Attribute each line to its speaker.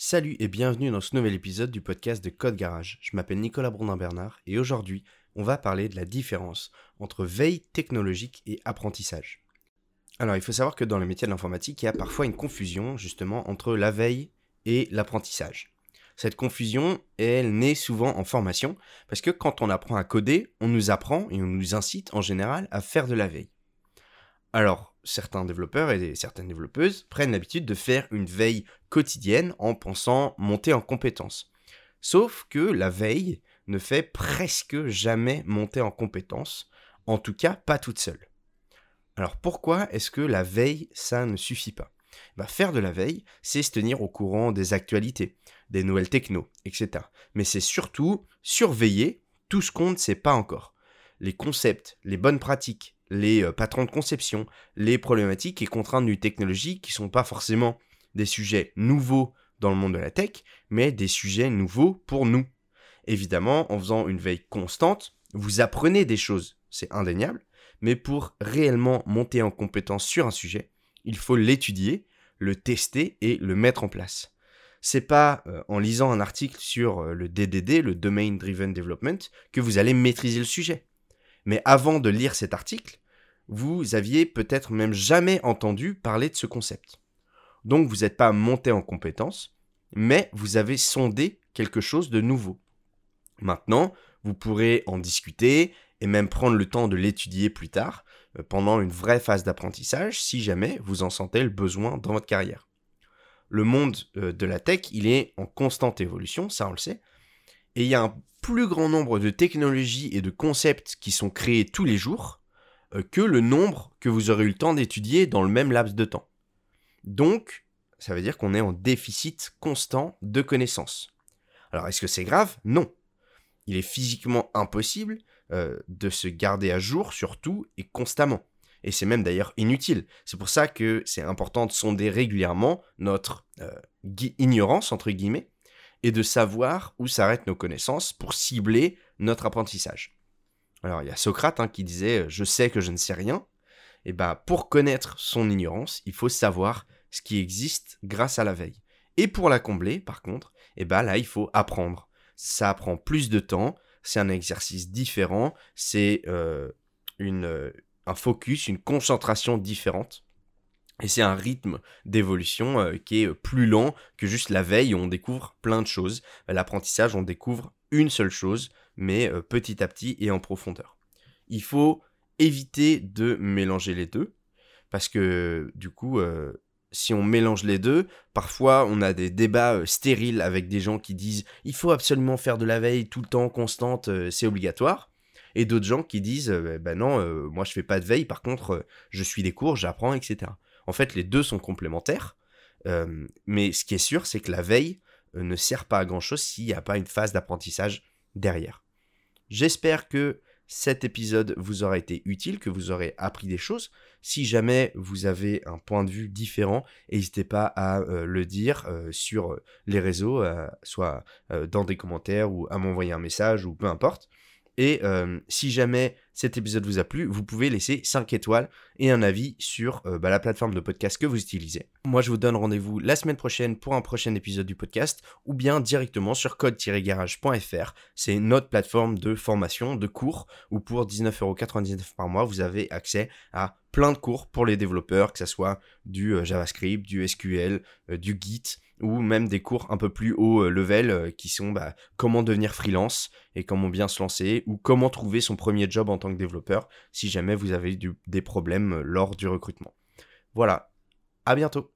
Speaker 1: Salut et bienvenue dans ce nouvel épisode du podcast de Code Garage. Je m'appelle Nicolas Brondin-Bernard et aujourd'hui, on va parler de la différence entre veille technologique et apprentissage. Alors, il faut savoir que dans le métier de l'informatique, il y a parfois une confusion justement entre la veille et l'apprentissage. Cette confusion, elle naît souvent en formation parce que quand on apprend à coder, on nous apprend et on nous incite en général à faire de la veille. Alors, certains développeurs et certaines développeuses prennent l'habitude de faire une veille quotidienne en pensant monter en compétences. Sauf que la veille ne fait presque jamais monter en compétences, en tout cas pas toute seule. Alors pourquoi est-ce que la veille, ça ne suffit pas? Bah, Faire de la veille, c'est se tenir au courant des actualités, des nouvelles techno, etc. Mais c'est surtout surveiller tout ce qu'on ne sait pas encore. Les concepts, les bonnes pratiques, les euh, patrons de conception, les problématiques et contraintes du technologie qui sont pas forcément des sujets nouveaux dans le monde de la tech, mais des sujets nouveaux pour nous. Évidemment, en faisant une veille constante, vous apprenez des choses, c'est indéniable, mais pour réellement monter en compétence sur un sujet, il faut l'étudier, le tester et le mettre en place. C'est pas euh, en lisant un article sur euh, le DDD, le Domain Driven Development, que vous allez maîtriser le sujet. Mais avant de lire cet article, vous aviez peut-être même jamais entendu parler de ce concept. Donc vous n'êtes pas monté en compétence, mais vous avez sondé quelque chose de nouveau. Maintenant, vous pourrez en discuter et même prendre le temps de l'étudier plus tard, euh, pendant une vraie phase d'apprentissage, si jamais vous en sentez le besoin dans votre carrière. Le monde euh, de la tech, il est en constante évolution, ça on le sait, et il y a un plus grand nombre de technologies et de concepts qui sont créés tous les jours euh, que le nombre que vous aurez eu le temps d'étudier dans le même laps de temps. Donc, ça veut dire qu'on est en déficit constant de connaissances. Alors, est-ce que c'est grave? Non. Il est physiquement impossible euh, de se garder à jour surtout et constamment. Et c'est même d'ailleurs inutile. C'est pour ça que c'est important de sonder régulièrement notre euh, ignorance, entre guillemets, et de savoir où s'arrêtent nos connaissances pour cibler notre apprentissage. Alors il y a Socrate hein, qui disait euh, je sais que je ne sais rien. Et bah pour connaître son ignorance, il faut savoir ce qui existe grâce à la veille. Et pour la combler, par contre, et bah là il faut apprendre. Ça prend plus de temps, c'est un exercice différent, c'est euh, une, un focus, une concentration différente. Et c'est un rythme d'évolution euh, qui est euh, plus lent que juste la veille où on découvre plein de choses. L'apprentissage, on découvre une seule chose, mais euh, petit à petit et en profondeur. Il faut éviter de mélanger les deux, parce que du coup, si on mélange les deux, parfois on a des débats stériles avec des gens qui disent il faut absolument faire de la veille tout le temps, constante, c'est obligatoire et d'autres gens qui disent ben non, moi je fais pas de veille, par contre je suis des cours, j'apprends, etc. En fait, les deux sont complémentaires. Euh, mais ce qui est sûr, c'est que la veille euh, ne sert pas à grand-chose s'il n'y a pas une phase d'apprentissage derrière. J'espère que cet épisode vous aura été utile, que vous aurez appris des choses. Si jamais vous avez un point de vue différent, n'hésitez pas à euh, le dire sur les réseaux, soit dans des commentaires ou à m'envoyer un message ou peu importe. Et si jamais cet épisode vous a plu, vous pouvez laisser 5 étoiles et un avis sur euh, bah, la plateforme de podcast que vous utilisez. Moi, je vous donne rendez-vous la semaine prochaine pour un prochain épisode du podcast ou bien directement sur code-garage.fr. C'est notre plateforme de formation, de cours, où pour 19,99€ par mois, vous avez accès à plein de cours pour les développeurs, que ce soit du euh, JavaScript, du SQL, du Git ou même des cours un peu plus haut euh, level euh, qui sont bah, comment devenir freelance et comment bien se lancer ou comment trouver son premier job en tant développeur si jamais vous avez des problèmes euh, lors du recrutement. Voilà, à bientôt